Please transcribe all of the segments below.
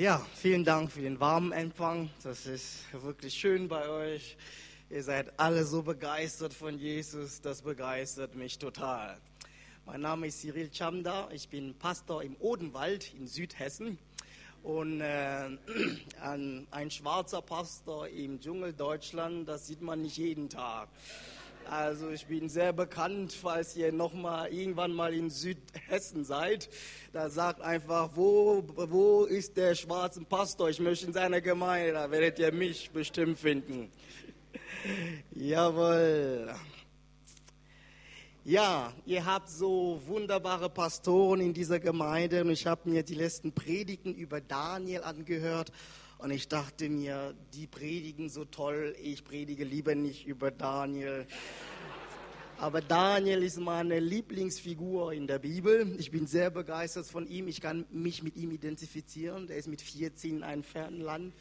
Ja, vielen Dank für den warmen Empfang. Das ist wirklich schön bei euch. Ihr seid alle so begeistert von Jesus. Das begeistert mich total. Mein Name ist Cyril Chamda. Ich bin Pastor im Odenwald in Südhessen. Und äh, ein, schwarzer Pastor im Dschungel Deutschland, das sieht man nicht jeden Tag. Also ich bin sehr bekannt, falls ihr noch mal irgendwann mal in Südhessen seid. Da sagt einfach, wo, wo ist der schwarze Pastor? Ich möchte in seiner Gemeinde, da werdet ihr mich bestimmt finden. Jawohl. Ja, ihr habt so wunderbare Pastoren in dieser Gemeinde und ich habe mir die letzten Predigten über Daniel angehört und ich dachte mir, die predigen so toll, ich predige lieber nicht über Daniel. Aber Daniel ist meine Lieblingsfigur in der Bibel. Ich bin sehr begeistert von ihm. Ich kann mich mit ihm identifizieren. Der ist mit 14 in ein fernes Land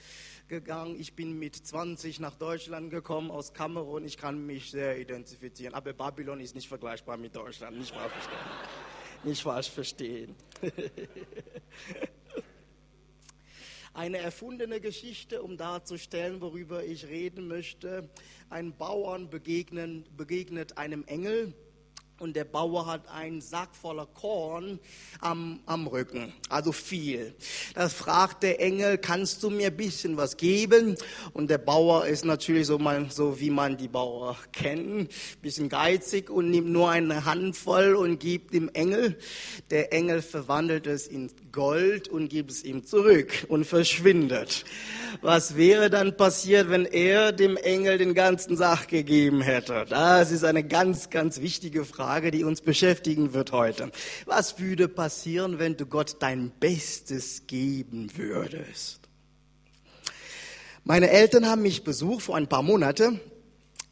gegangen. Ich bin mit 20 nach Deutschland gekommen aus Kamerun. Ich kann mich sehr identifizieren. Aber Babylon ist nicht vergleichbar mit Deutschland. Nicht falsch verstehen. Nicht falsch verstehen. eine erfundene Geschichte, um darzustellen, worüber ich reden möchte. Ein Bauern begegnen, begegnet einem Engel und der Bauer hat einen Sack voller Korn am, am Rücken, also viel. Das fragt der Engel, kannst du mir ein bisschen was geben? Und der Bauer ist natürlich so, man, so wie man die Bauer kennt, bisschen geizig und nimmt nur eine Handvoll und gibt dem Engel. Der Engel verwandelt es in Gold und gibt es ihm zurück und verschwindet. Was wäre dann passiert, wenn er dem Engel den ganzen Sack gegeben hätte? Das ist eine ganz, ganz wichtige Frage. Frage, die uns beschäftigen wird heute. Was würde passieren, wenn du Gott dein Bestes geben würdest? Meine Eltern haben mich besucht vor ein paar Monaten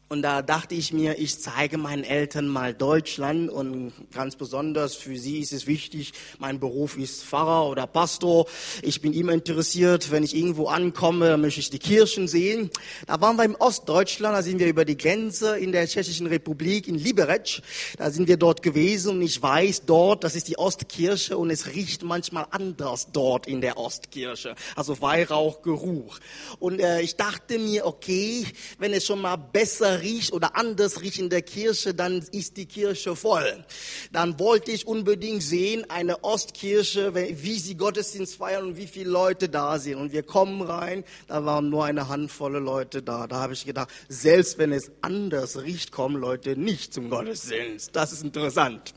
und da dachte ich mir, ich zeige meinen Eltern mal Deutschland und ganz besonders für sie ist es wichtig, mein Beruf ist Pfarrer oder Pastor. Ich bin immer interessiert, wenn ich irgendwo ankomme, möchte ich die Kirchen sehen. Da waren wir im Ostdeutschland, da sind wir über die Grenze in der Tschechischen Republik, in Liberec. Da sind wir dort gewesen und ich weiß dort, das ist die Ostkirche und es riecht manchmal anders dort in der Ostkirche. Also Weihrauchgeruch. Und äh, ich dachte mir, okay, wenn es schon mal besser riecht oder anders riecht in der Kirche, dann ist die Kirche voll. Dann wollte ich unbedingt sehen, eine Ostkirche, wie sie Gottesdienst feiern und wie viele Leute da sind. Und wir kommen rein, da waren nur eine Handvoll Leute da. Da habe ich gedacht, selbst wenn es anders riecht, kommen Leute nicht zum Gottesdienst. Das ist interessant.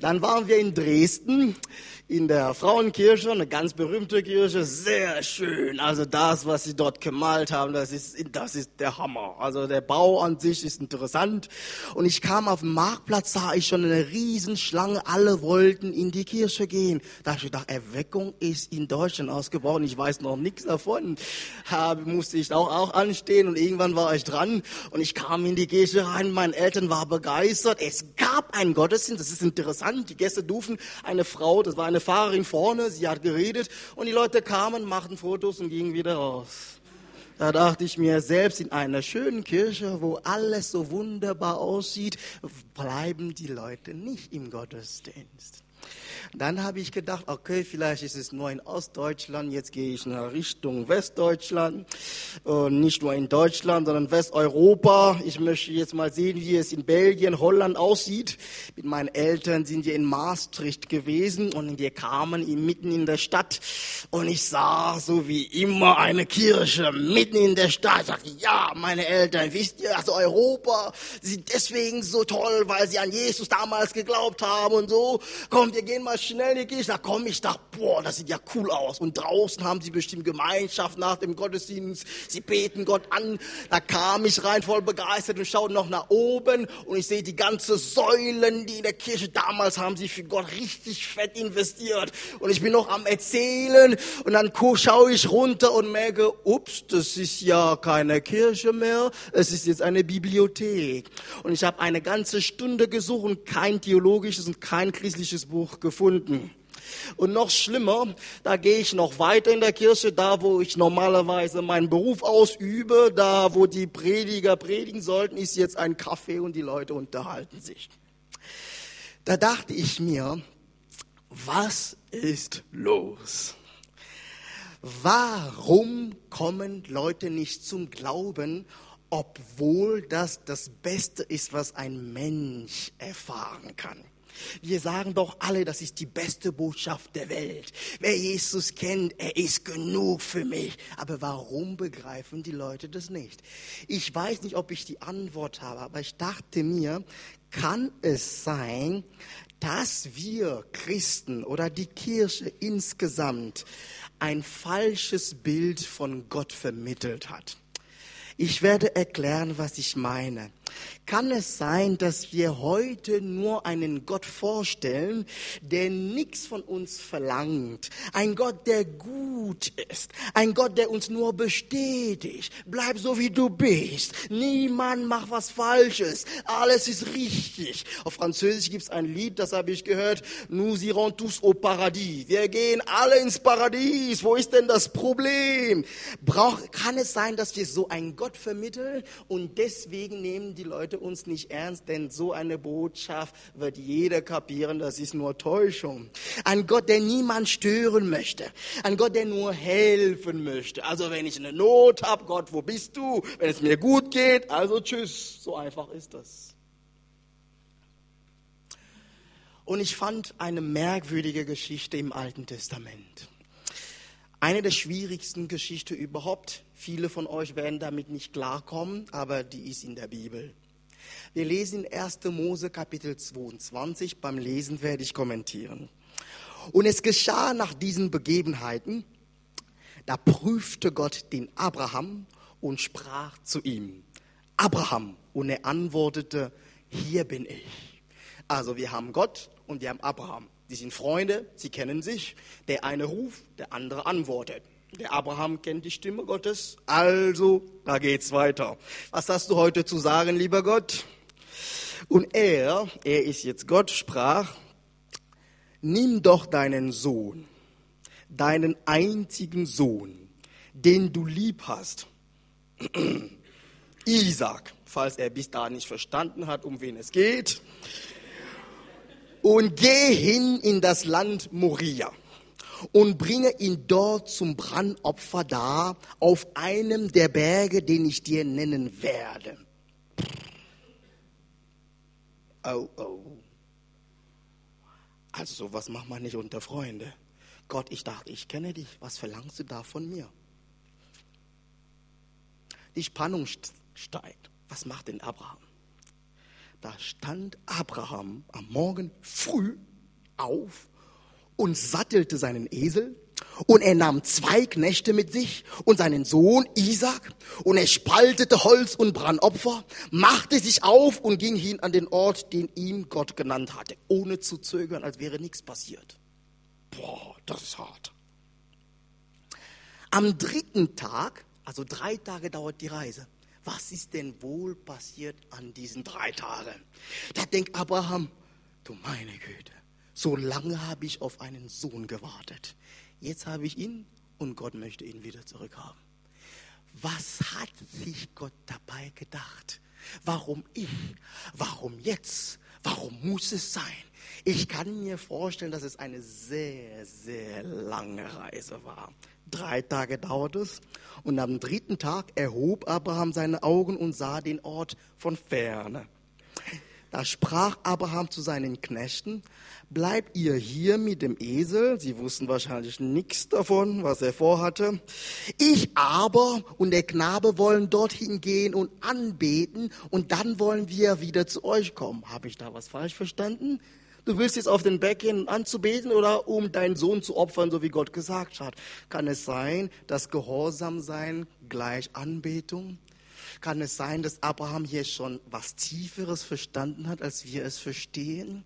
Dann waren wir in Dresden in der Frauenkirche, eine ganz berühmte Kirche, sehr schön. Also das, was sie dort gemalt haben, das ist, das ist der Hammer. Also der Bau an sich ist interessant. Und ich kam auf den Marktplatz, sah ich schon eine Riesenschlange, alle wollten in die Kirche gehen. Da habe ich gedacht, Erweckung ist in Deutschland ausgebaut. Ich weiß noch nichts davon. Habe, musste ich auch, auch anstehen und irgendwann war ich dran und ich kam in die Kirche rein. Meine Eltern waren begeistert. Es gab einen Gottesdienst, das ist interessant. Die Gäste durften eine Frau, das war eine Fahrerin vorne, sie hat geredet und die Leute kamen, machten Fotos und gingen wieder raus. Da dachte ich mir, selbst in einer schönen Kirche, wo alles so wunderbar aussieht, bleiben die Leute nicht im Gottesdienst. Dann habe ich gedacht, okay, vielleicht ist es nur in Ostdeutschland, jetzt gehe ich in Richtung Westdeutschland. Und nicht nur in Deutschland, sondern Westeuropa. Ich möchte jetzt mal sehen, wie es in Belgien, Holland aussieht. Mit meinen Eltern sind wir in Maastricht gewesen und wir kamen mitten in der Stadt und ich sah so wie immer eine Kirche mitten in der Stadt. Ich dachte, ja, meine Eltern, wisst ihr, also Europa sind deswegen so toll, weil sie an Jesus damals geglaubt haben und so. Kommt, wir gehen mal schnell in die Kirche. Da komme ich, dachte, boah, das sieht ja cool aus. Und draußen haben sie bestimmt Gemeinschaft nach dem Gottesdienst. Sie beten Gott an. Da kam ich rein voll begeistert und schaute noch nach oben und ich sehe die ganze Säulen, die in der Kirche damals haben sie für Gott richtig fett investiert. Und ich bin noch am erzählen und dann schaue ich runter und merke, ups, das ist ja keine Kirche mehr. Es ist jetzt eine Bibliothek. Und ich habe eine ganze Stunde gesucht und kein theologisches und kein christliches Buch gefunden gefunden. Und noch schlimmer, da gehe ich noch weiter in der Kirche, da wo ich normalerweise meinen Beruf ausübe, da wo die Prediger predigen sollten, ist jetzt ein Kaffee und die Leute unterhalten sich. Da dachte ich mir, was ist los? Warum kommen Leute nicht zum Glauben, obwohl das das Beste ist, was ein Mensch erfahren kann? Wir sagen doch alle, das ist die beste Botschaft der Welt. Wer Jesus kennt, er ist genug für mich. Aber warum begreifen die Leute das nicht? Ich weiß nicht, ob ich die Antwort habe, aber ich dachte mir, kann es sein, dass wir Christen oder die Kirche insgesamt ein falsches Bild von Gott vermittelt hat? Ich werde erklären, was ich meine. Kann es sein, dass wir heute nur einen Gott vorstellen, der nichts von uns verlangt? Ein Gott, der gut ist. Ein Gott, der uns nur bestätigt. Bleib so, wie du bist. Niemand macht was Falsches. Alles ist richtig. Auf Französisch gibt es ein Lied, das habe ich gehört. Nous irons tous au paradis. Wir gehen alle ins Paradies. Wo ist denn das Problem? Brauch, kann es sein, dass wir so einen Gott vermitteln und deswegen nehmen die Leute uns nicht ernst, denn so eine Botschaft wird jeder kapieren, das ist nur Täuschung. Ein Gott, der niemand stören möchte. Ein Gott, der nur helfen möchte. Also wenn ich eine Not habe, Gott, wo bist du? Wenn es mir gut geht, also tschüss. So einfach ist das. Und ich fand eine merkwürdige Geschichte im Alten Testament. Eine der schwierigsten Geschichten überhaupt. Viele von euch werden damit nicht klarkommen, aber die ist in der Bibel. Wir lesen 1. Mose Kapitel 22. Beim Lesen werde ich kommentieren. Und es geschah nach diesen Begebenheiten, da prüfte Gott den Abraham und sprach zu ihm, Abraham. Und er antwortete, hier bin ich. Also wir haben Gott und wir haben Abraham. Die sind Freunde, sie kennen sich. Der eine ruft, der andere antwortet. Der Abraham kennt die Stimme Gottes, also da geht's weiter. Was hast du heute zu sagen, lieber Gott? Und er, er ist jetzt Gott, sprach, nimm doch deinen Sohn, deinen einzigen Sohn, den du lieb hast, Isaac, falls er bis da nicht verstanden hat, um wen es geht, und geh hin in das Land Moria und bringe ihn dort zum Brandopfer dar auf einem der Berge, den ich dir nennen werde. Oh, oh. Also sowas macht man nicht unter Freunde. Gott, ich dachte, ich kenne dich. Was verlangst du da von mir? Die Spannung steigt. Was macht denn Abraham? Da stand Abraham am Morgen früh auf und sattelte seinen Esel und er nahm zwei Knechte mit sich und seinen Sohn Isaac und er spaltete Holz und Brandopfer, machte sich auf und ging hin an den Ort, den ihm Gott genannt hatte, ohne zu zögern, als wäre nichts passiert. Boah, das ist hart. Am dritten Tag, also drei Tage dauert die Reise, was ist denn wohl passiert an diesen drei Tagen? Da denkt Abraham, du meine Güte, so lange habe ich auf einen Sohn gewartet. Jetzt habe ich ihn und Gott möchte ihn wieder zurückhaben. Was hat sich Gott dabei gedacht? Warum ich? Warum jetzt? Warum muss es sein? Ich kann mir vorstellen, dass es eine sehr, sehr lange Reise war. Drei Tage dauert es und am dritten Tag erhob Abraham seine Augen und sah den Ort von ferne. Da sprach Abraham zu seinen Knechten, bleibt ihr hier mit dem Esel? Sie wussten wahrscheinlich nichts davon, was er vorhatte. Ich aber und der Knabe wollen dorthin gehen und anbeten und dann wollen wir wieder zu euch kommen. Habe ich da was falsch verstanden? Du willst jetzt auf den Berg gehen, anzubeten oder um deinen Sohn zu opfern, so wie Gott gesagt hat. Kann es sein, dass Gehorsam sein gleich Anbetung? Kann es sein, dass Abraham hier schon was Tieferes verstanden hat, als wir es verstehen?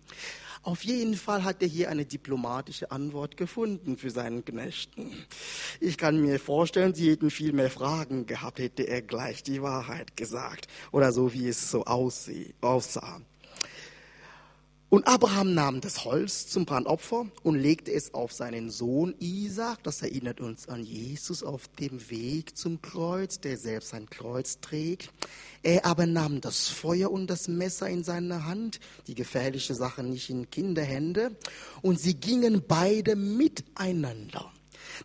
Auf jeden Fall hat er hier eine diplomatische Antwort gefunden für seinen Knechten. Ich kann mir vorstellen, sie hätten viel mehr Fragen gehabt, hätte er gleich die Wahrheit gesagt. Oder so, wie es so aussah. Und Abraham nahm das Holz zum Brandopfer und legte es auf seinen Sohn Isaac. Das erinnert uns an Jesus auf dem Weg zum Kreuz, der selbst sein Kreuz trägt. Er aber nahm das Feuer und das Messer in seine Hand, die gefährliche Sache nicht in Kinderhände, und sie gingen beide miteinander.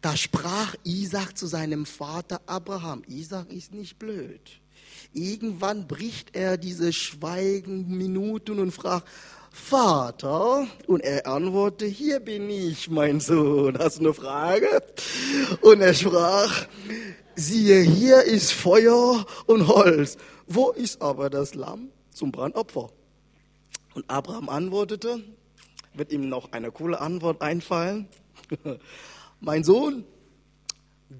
Da sprach Isaac zu seinem Vater Abraham. Isaac ist nicht blöd. Irgendwann bricht er diese Schweigenminuten und fragt, Vater? Und er antwortete, hier bin ich, mein Sohn. Hast du eine Frage? Und er sprach, siehe, hier ist Feuer und Holz. Wo ist aber das Lamm zum Brandopfer? Und Abraham antwortete, wird ihm noch eine coole Antwort einfallen. mein Sohn,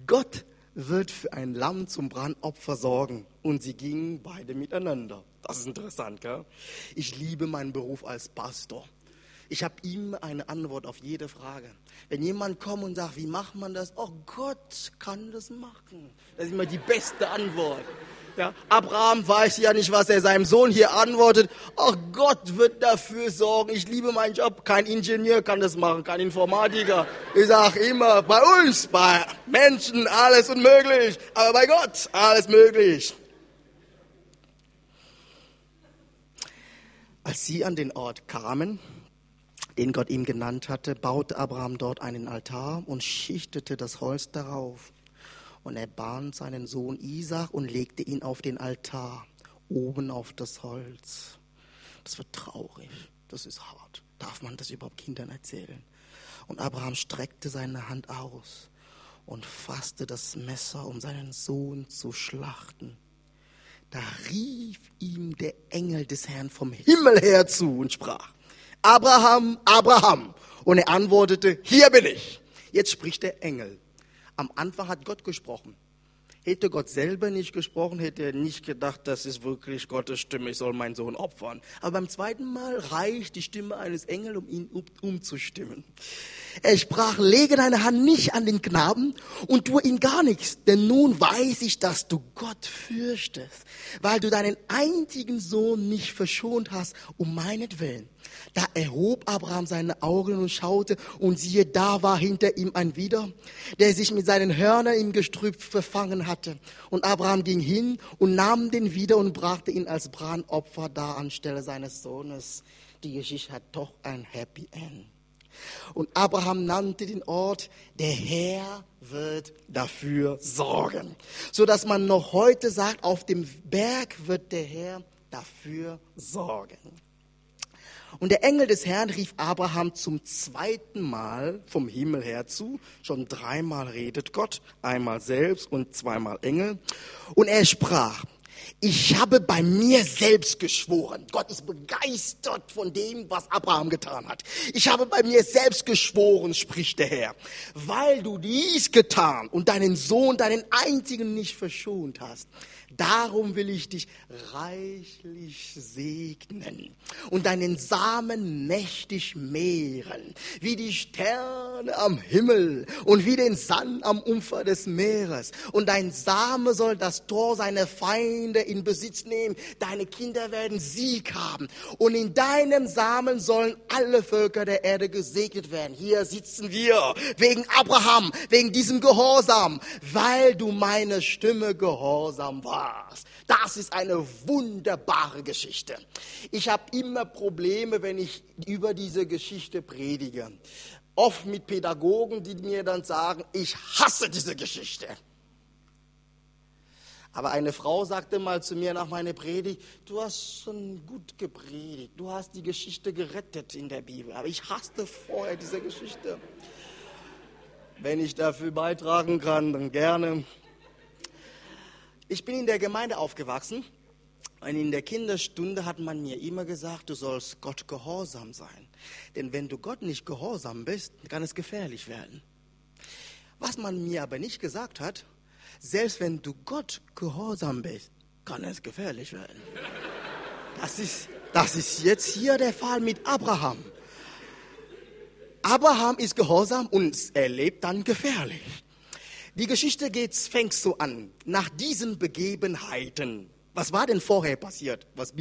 Gott wird für ein Lamm zum Brandopfer sorgen. Und sie gingen beide miteinander. Das ist interessant, gell? Ich liebe meinen Beruf als Pastor. Ich habe ihm eine Antwort auf jede Frage. Wenn jemand kommt und sagt, wie macht man das? Oh Gott kann das machen. Das ist immer die beste Antwort. Ja, Abraham weiß ja nicht, was er seinem Sohn hier antwortet. Ach Gott wird dafür sorgen. Ich liebe meinen Job. Kein Ingenieur kann das machen, kein Informatiker. Ich sage immer, bei uns, bei Menschen, alles unmöglich. Aber bei Gott, alles möglich. Als sie an den Ort kamen, den Gott ihm genannt hatte, baute Abraham dort einen Altar und schichtete das Holz darauf. Und er band seinen Sohn Isaac und legte ihn auf den Altar, oben auf das Holz. Das wird traurig, das ist hart. Darf man das überhaupt Kindern erzählen? Und Abraham streckte seine Hand aus und fasste das Messer, um seinen Sohn zu schlachten. Da rief ihm der Engel des Herrn vom Himmel her zu und sprach, Abraham, Abraham. Und er antwortete, hier bin ich. Jetzt spricht der Engel. Am Anfang hat Gott gesprochen. Hätte Gott selber nicht gesprochen, hätte er nicht gedacht, das ist wirklich Gottes Stimme, ich soll meinen Sohn opfern. Aber beim zweiten Mal reicht die Stimme eines Engels, um ihn umzustimmen. Er sprach, lege deine Hand nicht an den Knaben und tue ihm gar nichts, denn nun weiß ich, dass du Gott fürchtest, weil du deinen einzigen Sohn nicht verschont hast, um meinetwillen. Da erhob Abraham seine Augen und schaute, und siehe, da war hinter ihm ein Widder, der sich mit seinen Hörnern im Gestrüpp verfangen hatte. Und Abraham ging hin und nahm den Widder und brachte ihn als Brandopfer dar anstelle seines Sohnes. Die Geschichte hat doch ein Happy End. Und Abraham nannte den Ort, der Herr wird dafür sorgen. So dass man noch heute sagt, auf dem Berg wird der Herr dafür sorgen. Und der Engel des Herrn rief Abraham zum zweiten Mal vom Himmel her zu. Schon dreimal redet Gott, einmal selbst und zweimal Engel. Und er sprach, ich habe bei mir selbst geschworen. Gott ist begeistert von dem, was Abraham getan hat. Ich habe bei mir selbst geschworen, spricht der Herr, weil du dies getan und deinen Sohn, deinen einzigen nicht verschont hast. Darum will ich dich reichlich segnen und deinen Samen mächtig mehren, wie die Sterne am Himmel und wie den Sand am Ufer des Meeres. Und dein Same soll das Tor seiner Feinde in Besitz nehmen. Deine Kinder werden Sieg haben. Und in deinem Samen sollen alle Völker der Erde gesegnet werden. Hier sitzen wir wegen Abraham, wegen diesem Gehorsam, weil du meine Stimme gehorsam warst warst. Das ist eine wunderbare Geschichte. Ich habe immer Probleme, wenn ich über diese Geschichte predige. Oft mit Pädagogen, die mir dann sagen, ich hasse diese Geschichte. Aber eine Frau sagte mal zu mir nach meiner Predigt, du hast schon gut gepredigt, du hast die Geschichte gerettet in der Bibel, aber ich hasste vorher diese Geschichte. Wenn ich dafür beitragen kann, dann gerne. Ich bin in der Gemeinde aufgewachsen und in der Kinderstunde hat man mir immer gesagt, du sollst Gott gehorsam sein. Denn wenn du Gott nicht gehorsam bist, kann es gefährlich werden. Was man mir aber nicht gesagt hat, selbst wenn du Gott gehorsam bist, kann es gefährlich werden. Das ist, das ist jetzt hier der Fall mit Abraham. Abraham ist gehorsam und erlebt dann gefährlich. Die Geschichte geht, fängt so an. Nach diesen Begebenheiten. Was war denn vorher passiert? Was,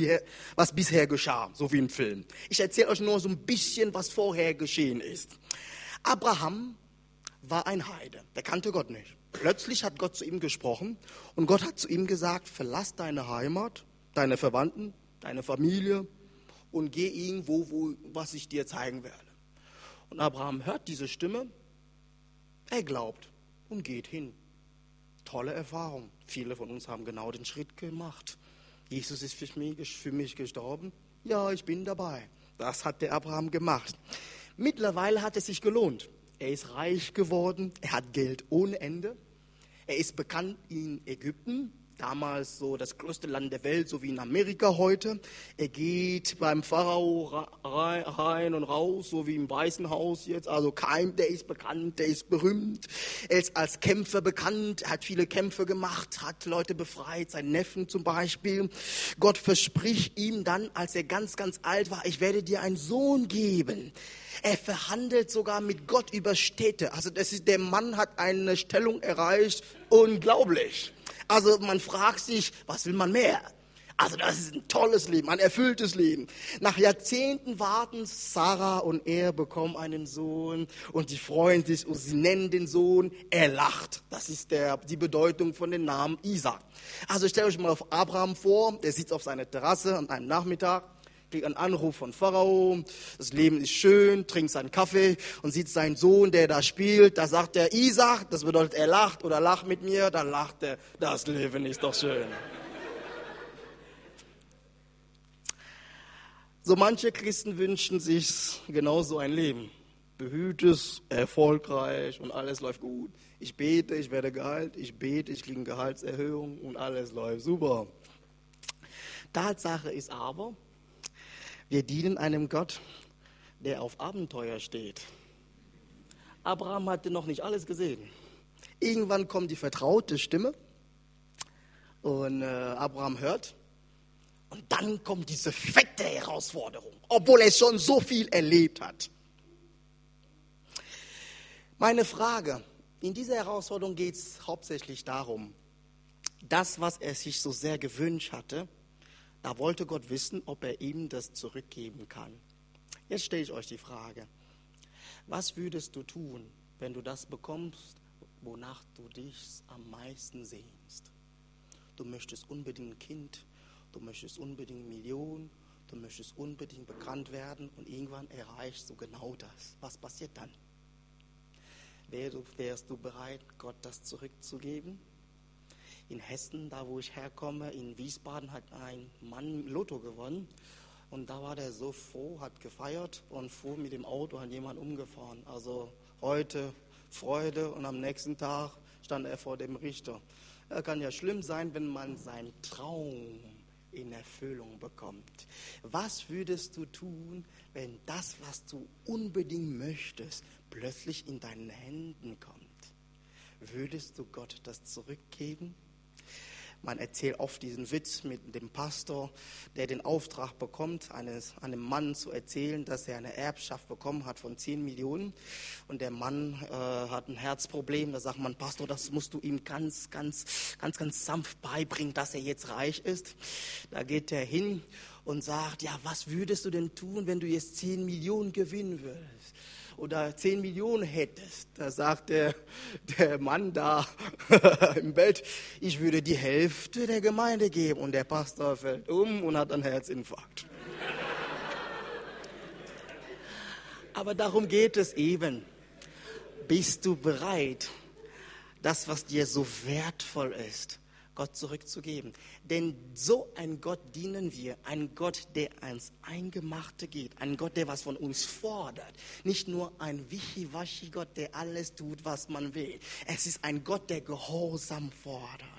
was bisher geschah? So wie im Film. Ich erzähle euch nur so ein bisschen, was vorher geschehen ist. Abraham war ein Heide. Der kannte Gott nicht. Plötzlich hat Gott zu ihm gesprochen und Gott hat zu ihm gesagt, verlass deine Heimat, deine Verwandten, deine Familie und geh irgendwo, wo, was ich dir zeigen werde. Und Abraham hört diese Stimme Er glaubt und geht hin. Tolle Erfahrung. Viele von uns haben genau den Schritt gemacht. Jesus ist für mich, für mich gestorben. Ja, ich bin dabei. Das hat der Abraham gemacht. Mittlerweile hat es sich gelohnt. Er ist reich geworden, er hat Geld ohne Ende. Er ist bekannt in Ägypten, damals so das größte Land der Welt, so wie in Amerika heute. Er geht beim Pharao rein und raus, so wie im Weißen Haus jetzt. Also kein, der ist bekannt, der ist berühmt. Er ist als Kämpfer bekannt, hat viele Kämpfe gemacht, hat Leute befreit, seinen Neffen zum Beispiel. Gott verspricht ihm dann, als er ganz, ganz alt war, ich werde dir einen Sohn geben. Er verhandelt sogar mit Gott über Städte. Also das ist, der Mann hat eine Stellung erreicht, unglaublich. Also man fragt sich, was will man mehr? Also das ist ein tolles Leben, ein erfülltes Leben. Nach Jahrzehnten warten Sarah und er bekommen einen Sohn und sie freuen sich und sie nennen den Sohn, er lacht. Das ist der, die Bedeutung von dem Namen Isaac. Also stellt euch mal auf Abraham vor, der sitzt auf seiner Terrasse an einem Nachmittag kriegt einen Anruf von Pharao, das Leben ist schön, trinkt seinen Kaffee und sieht seinen Sohn, der da spielt. Da sagt er Isaac, das bedeutet, er lacht oder lacht mit mir. Dann lacht er, das Leben ist doch schön. So manche Christen wünschen sich genauso ein Leben. Behütes, erfolgreich und alles läuft gut. Ich bete, ich werde geheilt, ich bete, ich kriege Gehaltserhöhung und alles läuft super. Tatsache ist aber, wir dienen einem Gott, der auf Abenteuer steht. Abraham hatte noch nicht alles gesehen. Irgendwann kommt die vertraute Stimme und äh, Abraham hört. Und dann kommt diese fette Herausforderung, obwohl er schon so viel erlebt hat. Meine Frage, in dieser Herausforderung geht es hauptsächlich darum, das, was er sich so sehr gewünscht hatte, da wollte Gott wissen, ob er ihm das zurückgeben kann. Jetzt stelle ich euch die Frage, was würdest du tun, wenn du das bekommst, wonach du dich am meisten sehnst? Du möchtest unbedingt ein Kind, du möchtest unbedingt Millionen, du möchtest unbedingt bekannt werden und irgendwann erreichst du genau das. Was passiert dann? Wärst du bereit, Gott das zurückzugeben? In Hessen, da wo ich herkomme, in Wiesbaden, hat ein Mann Lotto gewonnen. Und da war der so froh, hat gefeiert und fuhr mit dem Auto an jemand umgefahren. Also heute Freude und am nächsten Tag stand er vor dem Richter. Er kann ja schlimm sein, wenn man seinen Traum in Erfüllung bekommt. Was würdest du tun, wenn das, was du unbedingt möchtest, plötzlich in deinen Händen kommt? Würdest du Gott das zurückgeben? Man erzählt oft diesen Witz mit dem Pastor, der den Auftrag bekommt, eines, einem Mann zu erzählen, dass er eine Erbschaft bekommen hat von 10 Millionen. Und der Mann äh, hat ein Herzproblem. Da sagt man, Pastor, das musst du ihm ganz, ganz, ganz, ganz sanft beibringen, dass er jetzt reich ist. Da geht er hin und sagt, ja, was würdest du denn tun, wenn du jetzt 10 Millionen gewinnen würdest? Oder 10 Millionen hättest, da sagt der, der Mann da im Bett, ich würde die Hälfte der Gemeinde geben. Und der Pastor fällt um und hat einen Herzinfarkt. Aber darum geht es eben. Bist du bereit, das, was dir so wertvoll ist, Gott zurückzugeben. Denn so ein Gott dienen wir, ein Gott, der ans Eingemachte geht, ein Gott, der was von uns fordert. Nicht nur ein Wischiwaschi-Gott, der alles tut, was man will. Es ist ein Gott, der Gehorsam fordert.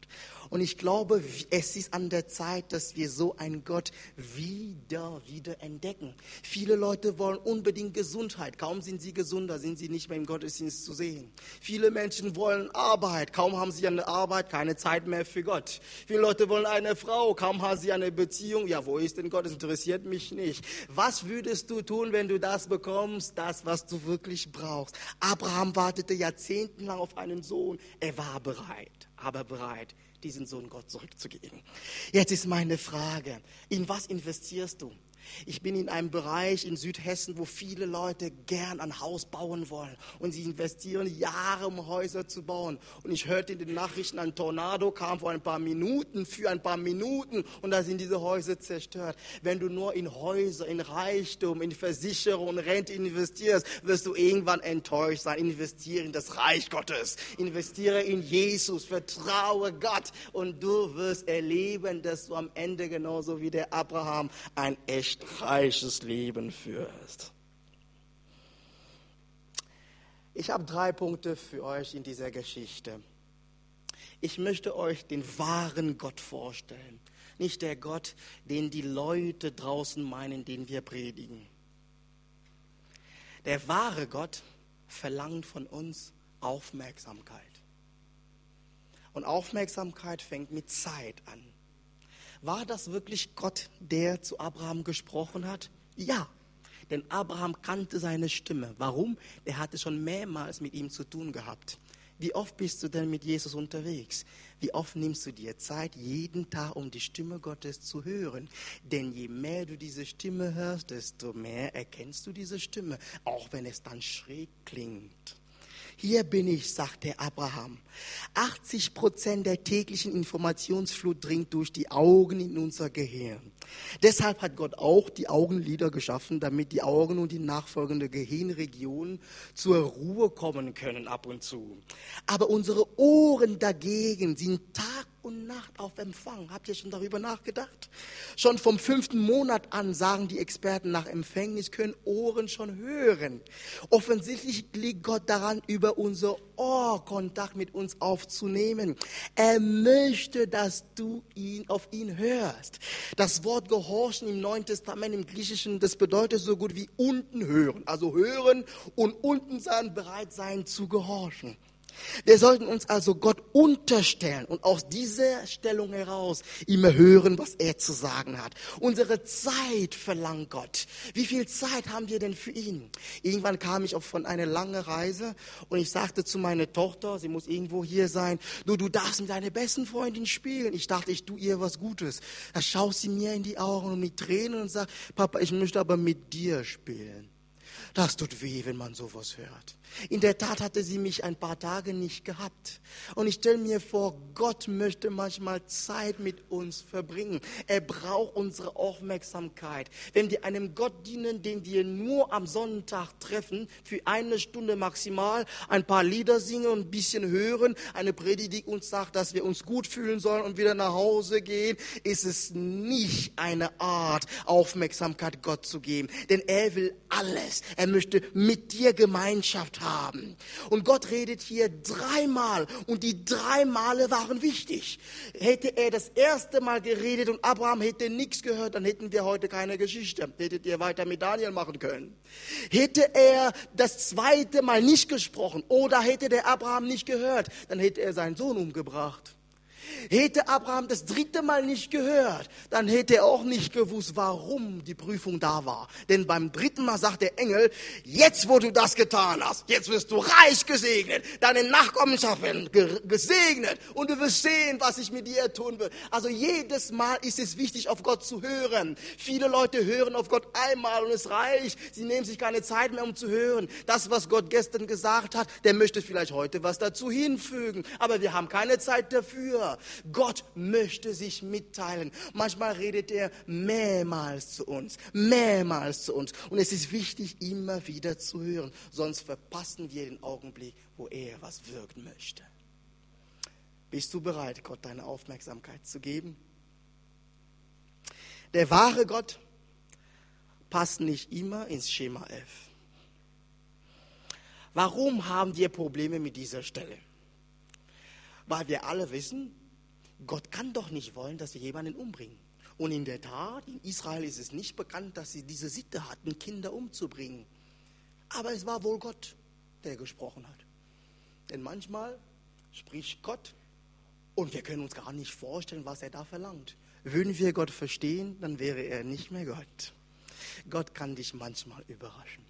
Und ich glaube, es ist an der Zeit, dass wir so einen Gott wieder, wieder entdecken. Viele Leute wollen unbedingt Gesundheit. Kaum sind sie gesunder, sind sie nicht mehr im Gottesdienst zu sehen. Viele Menschen wollen Arbeit. Kaum haben sie eine Arbeit, keine Zeit mehr für Gott. Viele Leute wollen eine Frau. Kaum haben sie eine Beziehung. Ja, wo ist denn Gott? Das interessiert mich nicht. Was würdest du tun, wenn du das bekommst? Das, was du wirklich brauchst. Abraham wartete jahrzehntelang auf einen Sohn. Er war bereit, aber bereit diesen Sohn Gott zurückzugeben. Jetzt ist meine Frage, in was investierst du? Ich bin in einem Bereich in Südhessen, wo viele Leute gern ein Haus bauen wollen. Und sie investieren Jahre, um Häuser zu bauen. Und ich hörte in den Nachrichten, ein Tornado kam vor ein paar Minuten, für ein paar Minuten. Und da sind diese Häuser zerstört. Wenn du nur in Häuser, in Reichtum, in Versicherung, Rente investierst, wirst du irgendwann enttäuscht sein. Investiere in das Reich Gottes. Investiere in Jesus. Vertraue Gott. Und du wirst erleben, dass du am Ende genauso wie der Abraham ein echt reiches Leben führst. Ich habe drei Punkte für euch in dieser Geschichte. Ich möchte euch den wahren Gott vorstellen, nicht der Gott, den die Leute draußen meinen, den wir predigen. Der wahre Gott verlangt von uns Aufmerksamkeit. Und Aufmerksamkeit fängt mit Zeit an. War das wirklich Gott, der zu Abraham gesprochen hat? Ja, denn Abraham kannte seine Stimme. Warum? Er hatte schon mehrmals mit ihm zu tun gehabt. Wie oft bist du denn mit Jesus unterwegs? Wie oft nimmst du dir Zeit, jeden Tag, um die Stimme Gottes zu hören? Denn je mehr du diese Stimme hörst, desto mehr erkennst du diese Stimme, auch wenn es dann schräg klingt. Hier bin ich, sagte Abraham. 80 Prozent der täglichen Informationsflut dringt durch die Augen in unser Gehirn. Deshalb hat Gott auch die Augenlider geschaffen, damit die Augen und die nachfolgende Gehirnregion zur Ruhe kommen können ab und zu. Aber unsere Ohren dagegen sind Tag und Nacht auf Empfang. Habt ihr schon darüber nachgedacht? Schon vom fünften Monat an sagen die Experten, nach Empfängnis können Ohren schon hören. Offensichtlich liegt Gott daran, über unser Ohrkontakt mit uns aufzunehmen. Er möchte, dass du ihn auf ihn hörst. Das Wort Gehorchen im Neuen Testament im Griechischen, das bedeutet so gut wie unten hören. Also hören und unten sein, bereit sein zu gehorchen. Wir sollten uns also Gott unterstellen und aus dieser Stellung heraus immer hören, was er zu sagen hat. Unsere Zeit verlangt Gott. Wie viel Zeit haben wir denn für ihn? Irgendwann kam ich auf von einer langen Reise und ich sagte zu meiner Tochter, sie muss irgendwo hier sein, du, du darfst mit deiner besten Freundin spielen. Ich dachte, ich tue ihr was Gutes. Da schaut sie mir in die Augen und mit Tränen und sagt, Papa, ich möchte aber mit dir spielen. Das tut weh, wenn man sowas hört. In der Tat hatte sie mich ein paar Tage nicht gehabt. Und ich stelle mir vor, Gott möchte manchmal Zeit mit uns verbringen. Er braucht unsere Aufmerksamkeit. Wenn wir einem Gott dienen, den wir nur am Sonntag treffen, für eine Stunde maximal, ein paar Lieder singen und ein bisschen hören, eine Predigt, die uns sagt, dass wir uns gut fühlen sollen und wieder nach Hause gehen, ist es nicht eine Art, Aufmerksamkeit Gott zu geben. Denn er will alles. Er möchte mit dir Gemeinschaft haben. Und Gott redet hier dreimal und die drei Male waren wichtig. Hätte er das erste Mal geredet und Abraham hätte nichts gehört, dann hätten wir heute keine Geschichte. Hättet ihr weiter mit Daniel machen können. Hätte er das zweite Mal nicht gesprochen oder hätte der Abraham nicht gehört, dann hätte er seinen Sohn umgebracht. Hätte Abraham das dritte Mal nicht gehört, dann hätte er auch nicht gewusst, warum die Prüfung da war. Denn beim dritten Mal sagt der Engel, jetzt wo du das getan hast, jetzt wirst du reich gesegnet, deine Nachkommenschaft werden gesegnet und du wirst sehen, was ich mit dir tun will. Also jedes Mal ist es wichtig, auf Gott zu hören. Viele Leute hören auf Gott einmal und es reicht. Sie nehmen sich keine Zeit mehr, um zu hören. Das, was Gott gestern gesagt hat, der möchte vielleicht heute was dazu hinfügen. Aber wir haben keine Zeit dafür. Gott möchte sich mitteilen. Manchmal redet er mehrmals zu uns, mehrmals zu uns. Und es ist wichtig, immer wieder zu hören. Sonst verpassen wir den Augenblick, wo er was wirken möchte. Bist du bereit, Gott deine Aufmerksamkeit zu geben? Der wahre Gott passt nicht immer ins Schema F. Warum haben wir Probleme mit dieser Stelle? Weil wir alle wissen, Gott kann doch nicht wollen, dass wir jemanden umbringen. Und in der Tat, in Israel ist es nicht bekannt, dass sie diese Sitte hatten, Kinder umzubringen. Aber es war wohl Gott, der gesprochen hat. Denn manchmal spricht Gott und wir können uns gar nicht vorstellen, was er da verlangt. Würden wir Gott verstehen, dann wäre er nicht mehr Gott. Gott kann dich manchmal überraschen.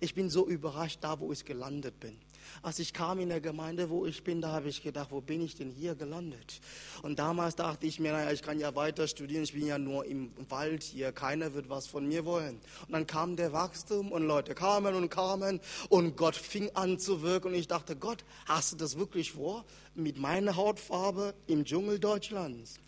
Ich bin so überrascht da, wo ich gelandet bin. Als ich kam in der Gemeinde, wo ich bin, da habe ich gedacht, wo bin ich denn hier gelandet? Und damals dachte ich mir, naja, ich kann ja weiter studieren, ich bin ja nur im Wald hier, keiner wird was von mir wollen. Und dann kam der Wachstum und Leute kamen und kamen und Gott fing an zu wirken und ich dachte, Gott, hast du das wirklich vor? Mit meiner Hautfarbe im Dschungel Deutschlands?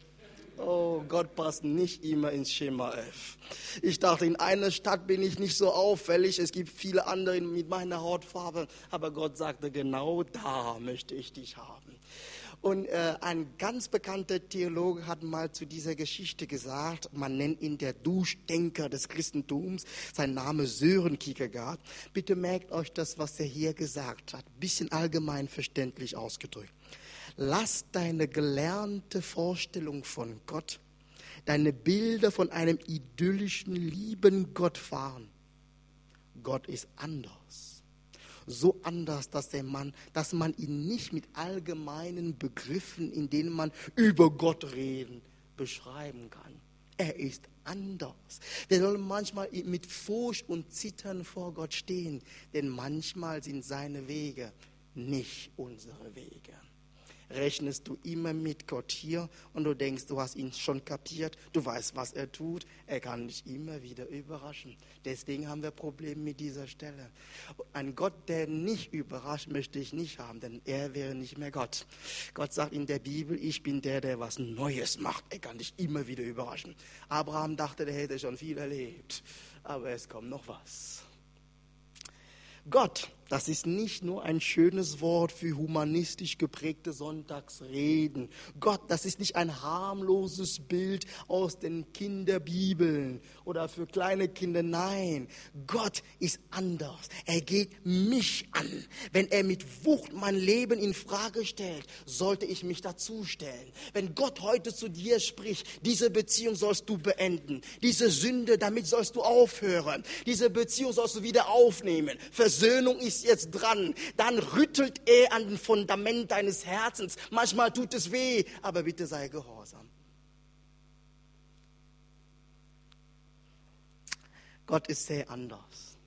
Oh, Gott passt nicht immer ins Schema F. Ich dachte, in einer Stadt bin ich nicht so auffällig. Es gibt viele andere mit meiner Hautfarbe. Aber Gott sagte, genau da möchte ich dich haben. Und äh, ein ganz bekannter Theologe hat mal zu dieser Geschichte gesagt, man nennt ihn der Duschdenker des Christentums, sein Name Sören Kierkegaard. Bitte merkt euch das, was er hier gesagt hat, bisschen allgemein verständlich ausgedrückt. Lass deine gelernte Vorstellung von Gott, deine Bilder von einem idyllischen, lieben Gott fahren. Gott ist anders. So anders, dass, der Mann, dass man ihn nicht mit allgemeinen Begriffen, in denen man über Gott reden, beschreiben kann. Er ist anders. Wir sollen manchmal mit Furcht und Zittern vor Gott stehen, denn manchmal sind seine Wege nicht unsere Wege rechnest du immer mit Gott hier und du denkst, du hast ihn schon kapiert, du weißt, was er tut. Er kann dich immer wieder überraschen. Deswegen haben wir Probleme mit dieser Stelle. Ein Gott, der nicht überrascht, möchte ich nicht haben, denn er wäre nicht mehr Gott. Gott sagt in der Bibel, ich bin der, der was Neues macht. Er kann dich immer wieder überraschen. Abraham dachte, der hätte schon viel erlebt, aber es kommt noch was. Gott das ist nicht nur ein schönes Wort für humanistisch geprägte Sonntagsreden. Gott, das ist nicht ein harmloses Bild aus den Kinderbibeln oder für kleine Kinder. Nein, Gott ist anders. Er geht mich an. Wenn er mit Wucht mein Leben in Frage stellt, sollte ich mich dazu stellen. Wenn Gott heute zu dir spricht, diese Beziehung sollst du beenden. Diese Sünde, damit sollst du aufhören. Diese Beziehung sollst du wieder aufnehmen. Versöhnung ist ist jetzt dran. Dann rüttelt er an dem Fundament deines Herzens. Manchmal tut es weh, aber bitte sei gehorsam. Gott ist sehr anders.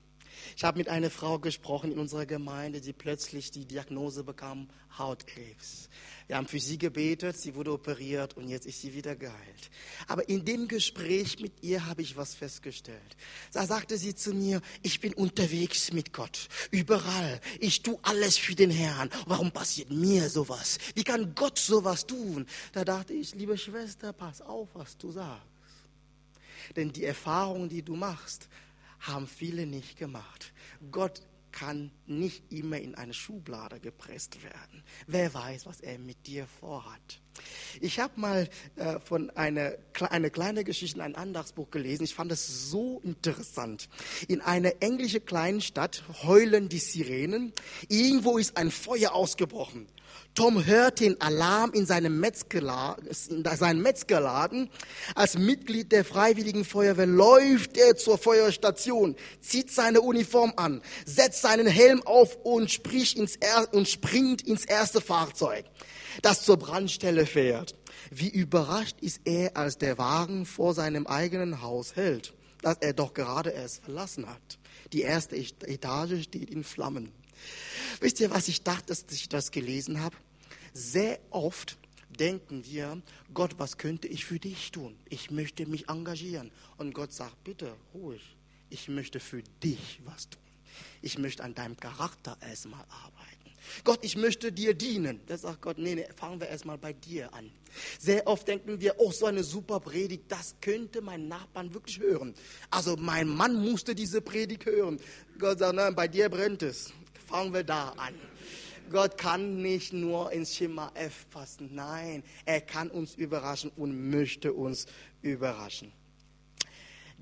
Ich habe mit einer Frau gesprochen in unserer Gemeinde, die plötzlich die Diagnose bekam, Hautkrebs. Wir haben für sie gebetet, sie wurde operiert und jetzt ist sie wieder geheilt. Aber in dem Gespräch mit ihr habe ich was festgestellt. Da sagte sie zu mir, ich bin unterwegs mit Gott, überall. Ich tue alles für den Herrn. Warum passiert mir sowas? Wie kann Gott sowas tun? Da dachte ich, liebe Schwester, pass auf, was du sagst. Denn die Erfahrungen, die du machst, haben viele nicht gemacht. Gott kann nicht immer in eine Schublade gepresst werden. Wer weiß, was er mit dir vorhat. Ich habe mal äh, von einer eine kleine Geschichte in einem Andachtsbuch gelesen. Ich fand das so interessant. In einer englischen kleinen Stadt heulen die Sirenen. Irgendwo ist ein Feuer ausgebrochen. Tom hört den Alarm in seinem, Metzgerladen, in seinem Metzgerladen. Als Mitglied der Freiwilligen Feuerwehr läuft er zur Feuerstation, zieht seine Uniform an, setzt seinen Helm auf und, ins und springt ins erste Fahrzeug, das zur Brandstelle fährt. Wie überrascht ist er, als der Wagen vor seinem eigenen Haus hält, das er doch gerade erst verlassen hat. Die erste Etage steht in Flammen. Wisst ihr, was ich dachte, dass ich das gelesen habe? Sehr oft denken wir, Gott, was könnte ich für dich tun? Ich möchte mich engagieren. Und Gott sagt, bitte, ruhig, ich möchte für dich was tun. Ich möchte an deinem Charakter erstmal arbeiten. Gott, ich möchte dir dienen. Da sagt Gott, nee, nee, fangen wir erstmal bei dir an. Sehr oft denken wir, oh, so eine super Predigt, das könnte mein Nachbarn wirklich hören. Also mein Mann musste diese Predigt hören. Gott sagt, nein, bei dir brennt es. Fangen wir da an. Gott kann nicht nur ins Schema F passen. Nein, er kann uns überraschen und möchte uns überraschen.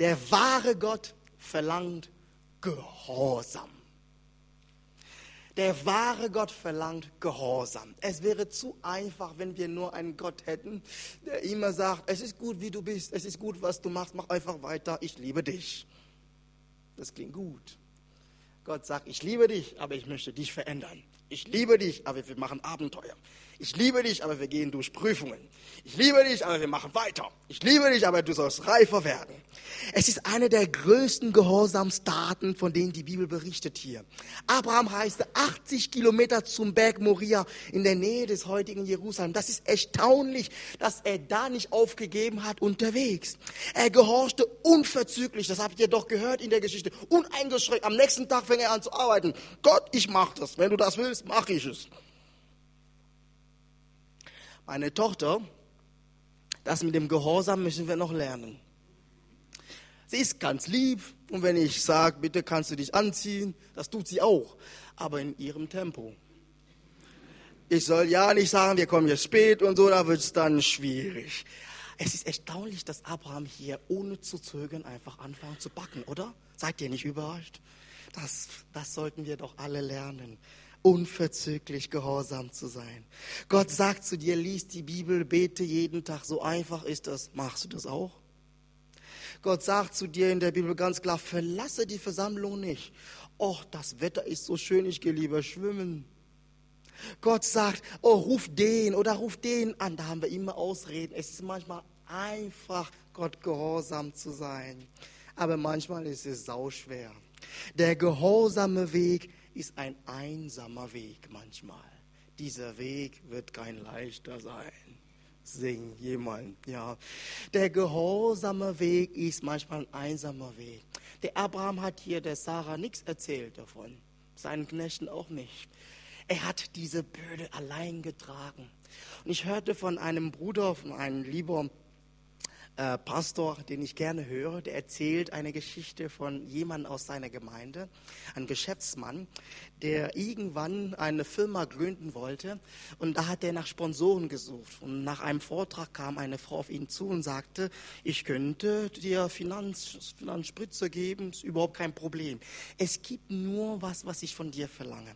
Der wahre Gott verlangt Gehorsam. Der wahre Gott verlangt Gehorsam. Es wäre zu einfach, wenn wir nur einen Gott hätten, der immer sagt, es ist gut, wie du bist, es ist gut, was du machst, mach einfach weiter, ich liebe dich. Das klingt gut. Gott sagt, ich liebe dich, aber ich möchte dich verändern. Ich liebe dich, aber wir machen Abenteuer. Ich liebe dich, aber wir gehen durch Prüfungen. Ich liebe dich, aber wir machen weiter. Ich liebe dich, aber du sollst reifer werden. Es ist eine der größten Gehorsamsdaten, von denen die Bibel berichtet hier. Abraham reiste 80 Kilometer zum Berg Moria in der Nähe des heutigen Jerusalem. Das ist erstaunlich, dass er da nicht aufgegeben hat unterwegs. Er gehorchte unverzüglich, das habt ihr doch gehört in der Geschichte, uneingeschränkt. Am nächsten Tag fing er an zu arbeiten. Gott, ich mach das. Wenn du das willst, mache ich es. Meine Tochter, das mit dem Gehorsam müssen wir noch lernen. Sie ist ganz lieb und wenn ich sage, bitte kannst du dich anziehen, das tut sie auch, aber in ihrem Tempo. Ich soll ja nicht sagen, wir kommen jetzt spät und so, da wird es dann schwierig. Es ist erstaunlich, dass Abraham hier ohne zu zögern einfach anfängt zu backen, oder? Seid ihr nicht überrascht? Das, das sollten wir doch alle lernen unverzüglich gehorsam zu sein. Gott sagt zu dir, lies die Bibel, bete jeden Tag, so einfach ist das. Machst du das auch? Gott sagt zu dir in der Bibel ganz klar, verlasse die Versammlung nicht. Och, das Wetter ist so schön, ich gehe lieber schwimmen. Gott sagt, oh, ruf den oder ruf den an. Da haben wir immer Ausreden. Es ist manchmal einfach, Gott gehorsam zu sein. Aber manchmal ist es sauschwer. Der gehorsame Weg ist ein einsamer Weg manchmal. Dieser Weg wird kein leichter sein singen jemand, ja. Der gehorsame Weg ist manchmal ein einsamer Weg. Der Abraham hat hier der Sarah nichts erzählt davon, seinen Knechten auch nicht. Er hat diese Bürde allein getragen. Und ich hörte von einem Bruder, von einem lieber äh, Pastor, den ich gerne höre, der erzählt eine Geschichte von jemandem aus seiner Gemeinde, ein Geschäftsmann, der irgendwann eine Firma gründen wollte und da hat er nach Sponsoren gesucht. Und nach einem Vortrag kam eine Frau auf ihn zu und sagte, ich könnte dir Finanz, Finanzspritze geben, ist überhaupt kein Problem. Es gibt nur was, was ich von dir verlange.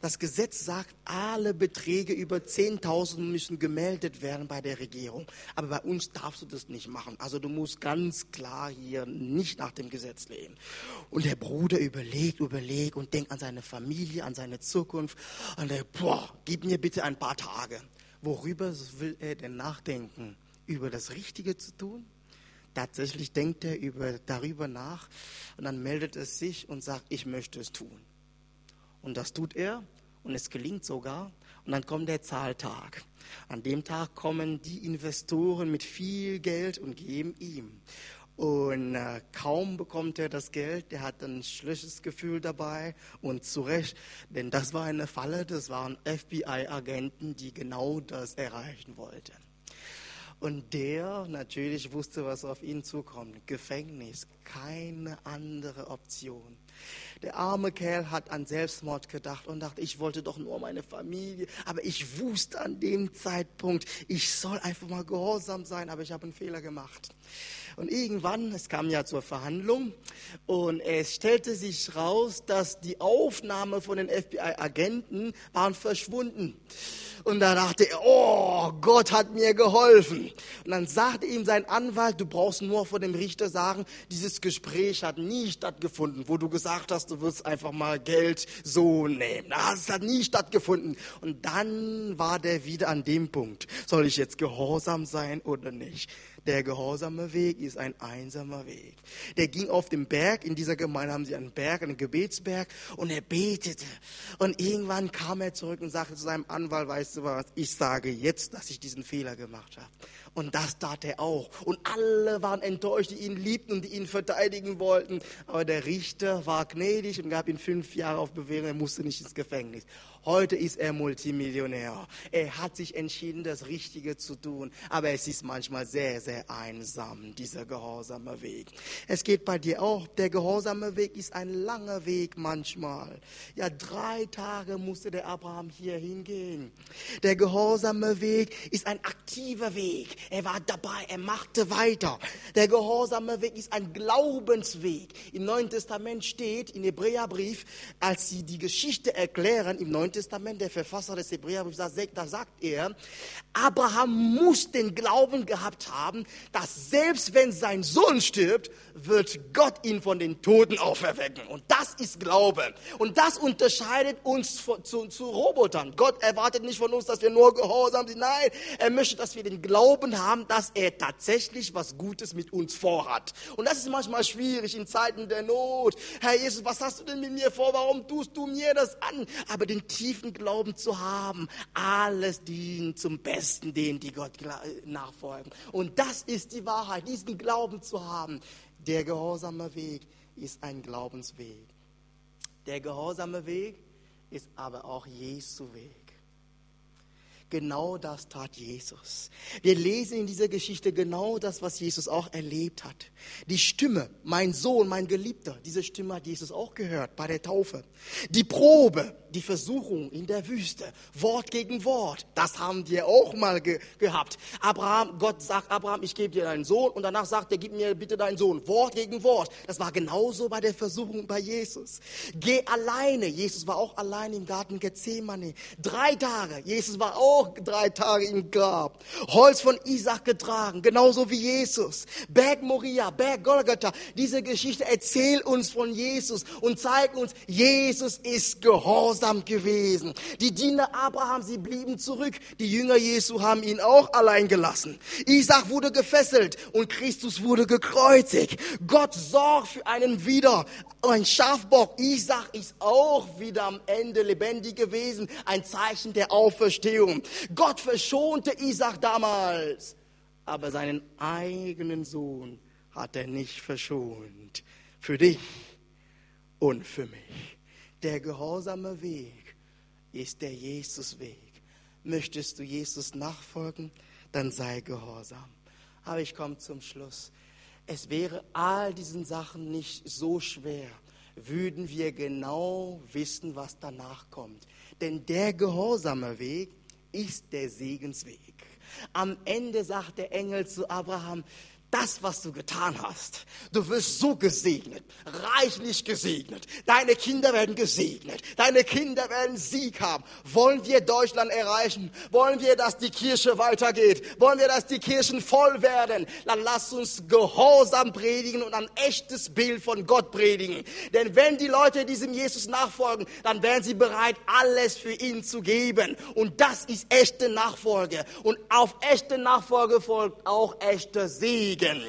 Das Gesetz sagt, alle Beträge über 10.000 müssen gemeldet werden bei der Regierung. Aber bei uns darfst du das nicht machen. Also du musst ganz klar hier nicht nach dem Gesetz leben. Und der Bruder überlegt, überlegt und denkt an seine Familie, an seine Zukunft. Und er, boah, gib mir bitte ein paar Tage. Worüber will er denn nachdenken? Über das Richtige zu tun? Tatsächlich denkt er über, darüber nach und dann meldet er sich und sagt, ich möchte es tun. Und das tut er und es gelingt sogar. Und dann kommt der Zahltag. An dem Tag kommen die Investoren mit viel Geld und geben ihm. Und äh, kaum bekommt er das Geld, der hat ein schlechtes Gefühl dabei und zu Recht, denn das war eine Falle, das waren FBI-Agenten, die genau das erreichen wollten. Und der natürlich wusste, was auf ihn zukommt. Gefängnis, keine andere Option. Der arme Kerl hat an Selbstmord gedacht und dachte, ich wollte doch nur meine Familie. Aber ich wusste an dem Zeitpunkt, ich soll einfach mal gehorsam sein, aber ich habe einen Fehler gemacht. Und irgendwann, es kam ja zur Verhandlung und es stellte sich raus, dass die Aufnahme von den FBI-Agenten waren verschwunden. Und da dachte er, oh, Gott hat mir geholfen. Und dann sagte ihm sein Anwalt, du brauchst nur vor dem Richter sagen, dieses Gespräch hat nie stattgefunden, wo du gesagt hast, du wirst einfach mal Geld so nehmen. Das hat nie stattgefunden. Und dann war der wieder an dem Punkt, soll ich jetzt gehorsam sein oder nicht? Der gehorsame Weg ist ein einsamer Weg. Der ging auf dem Berg, in dieser Gemeinde haben sie einen Berg, einen Gebetsberg, und er betete. Und irgendwann kam er zurück und sagte zu seinem Anwalt, weißt du was, ich sage jetzt, dass ich diesen Fehler gemacht habe. Und das tat er auch. Und alle waren enttäuscht, die ihn liebten und die ihn verteidigen wollten. Aber der Richter war gnädig und gab ihm fünf Jahre auf Bewährung, er musste nicht ins Gefängnis. Heute ist er Multimillionär. Er hat sich entschieden, das Richtige zu tun. Aber es ist manchmal sehr, sehr einsam, dieser gehorsame Weg. Es geht bei dir auch. Der gehorsame Weg ist ein langer Weg manchmal. Ja, drei Tage musste der Abraham hier hingehen. Der gehorsame Weg ist ein aktiver Weg. Er war dabei, er machte weiter. Der gehorsame Weg ist ein Glaubensweg. Im Neuen Testament steht, im Hebräerbrief, als sie die Geschichte erklären, im Neuen Testament, der Verfasser des Hebräerbriefs, da sagt er, Abraham muss den Glauben gehabt haben, dass selbst wenn sein Sohn stirbt, wird Gott ihn von den Toten auferwecken. Und das ist Glaube. Und das unterscheidet uns zu, zu Robotern. Gott erwartet nicht von uns, dass wir nur gehorsam sind. Nein, er möchte, dass wir den Glauben haben, dass er tatsächlich was Gutes mit uns vorhat. Und das ist manchmal schwierig in Zeiten der Not. Herr Jesus, was hast du denn mit mir vor? Warum tust du mir das an? Aber den tiefen Glauben zu haben, alles dient zum Besten, denen, die Gott nachfolgen. Und das ist die Wahrheit, diesen Glauben zu haben. Der gehorsame Weg ist ein Glaubensweg. Der gehorsame Weg ist aber auch Jesu Weg. Genau das tat Jesus. Wir lesen in dieser Geschichte genau das, was Jesus auch erlebt hat. Die Stimme, mein Sohn, mein Geliebter, diese Stimme hat Jesus auch gehört bei der Taufe. Die Probe, die Versuchung in der Wüste, Wort gegen Wort, das haben wir auch mal ge gehabt. Abraham, Gott sagt Abraham, ich gebe dir deinen Sohn und danach sagt er, gib mir bitte deinen Sohn. Wort gegen Wort. Das war genauso bei der Versuchung bei Jesus. Geh alleine. Jesus war auch allein im Garten Gethsemane. Drei Tage. Jesus war auch drei Tage im Grab. Holz von Isaac getragen, genauso wie Jesus. Berg Moria, Berg Golgatha. Diese Geschichte erzählt uns von Jesus und zeigt uns, Jesus ist gehorsam gewesen. Die Diener Abraham, sie blieben zurück. Die Jünger Jesu haben ihn auch allein gelassen. Isaac wurde gefesselt und Christus wurde gekreuzigt. Gott sorgt für einen wieder. Ein Schafbock, Isaac ist auch wieder am Ende lebendig gewesen. Ein Zeichen der Auferstehung. Gott verschonte Isaac damals, aber seinen eigenen Sohn hat er nicht verschont. Für dich und für mich. Der gehorsame Weg ist der Jesusweg. Möchtest du Jesus nachfolgen, dann sei gehorsam. Aber ich komme zum Schluss. Es wäre all diesen Sachen nicht so schwer, würden wir genau wissen, was danach kommt. Denn der gehorsame Weg ist der Segensweg. Am Ende sagt der Engel zu Abraham, das, was du getan hast. Du wirst so gesegnet, reichlich gesegnet. Deine Kinder werden gesegnet. Deine Kinder werden Sieg haben. Wollen wir Deutschland erreichen? Wollen wir, dass die Kirche weitergeht? Wollen wir, dass die Kirchen voll werden? Dann lass uns Gehorsam predigen und ein echtes Bild von Gott predigen. Denn wenn die Leute diesem Jesus nachfolgen, dann wären sie bereit, alles für ihn zu geben. Und das ist echte Nachfolge. Und auf echte Nachfolge folgt auch echter Sieg. Segen.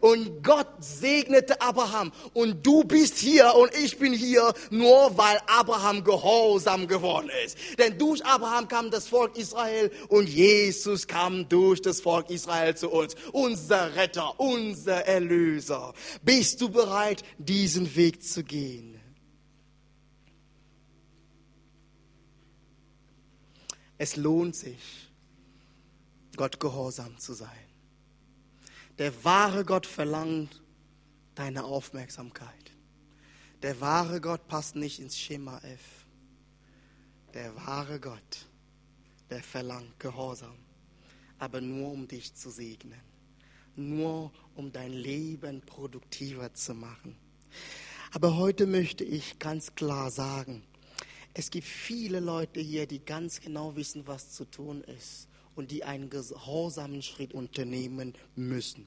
Und Gott segnete Abraham. Und du bist hier und ich bin hier nur, weil Abraham gehorsam geworden ist. Denn durch Abraham kam das Volk Israel und Jesus kam durch das Volk Israel zu uns. Unser Retter, unser Erlöser. Bist du bereit, diesen Weg zu gehen? Es lohnt sich, Gott gehorsam zu sein. Der wahre Gott verlangt deine Aufmerksamkeit. Der wahre Gott passt nicht ins Schema F. Der wahre Gott, der verlangt Gehorsam, aber nur um dich zu segnen, nur um dein Leben produktiver zu machen. Aber heute möchte ich ganz klar sagen, es gibt viele Leute hier, die ganz genau wissen, was zu tun ist und die einen gehorsamen Schritt unternehmen müssen.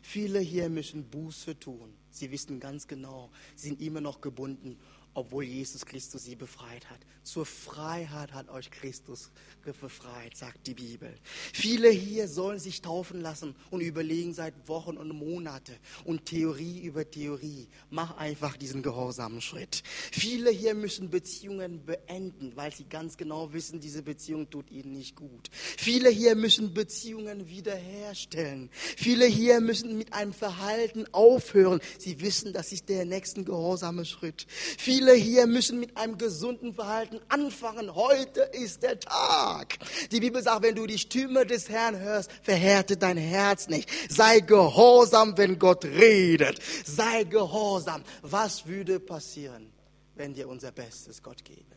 Viele hier müssen Buße tun. Sie wissen ganz genau, sie sind immer noch gebunden obwohl Jesus Christus sie befreit hat. Zur Freiheit hat euch Christus befreit, sagt die Bibel. Viele hier sollen sich taufen lassen und überlegen seit Wochen und Monate und Theorie über Theorie. Mach einfach diesen gehorsamen Schritt. Viele hier müssen Beziehungen beenden, weil sie ganz genau wissen, diese Beziehung tut ihnen nicht gut. Viele hier müssen Beziehungen wiederherstellen. Viele hier müssen mit einem Verhalten aufhören. Sie wissen, das ist der nächste gehorsame Schritt. Viele Viele hier müssen mit einem gesunden Verhalten anfangen. Heute ist der Tag. Die Bibel sagt, wenn du die Stimme des Herrn hörst, verhärte dein Herz nicht. Sei gehorsam, wenn Gott redet. Sei gehorsam. Was würde passieren, wenn wir unser Bestes Gott geben?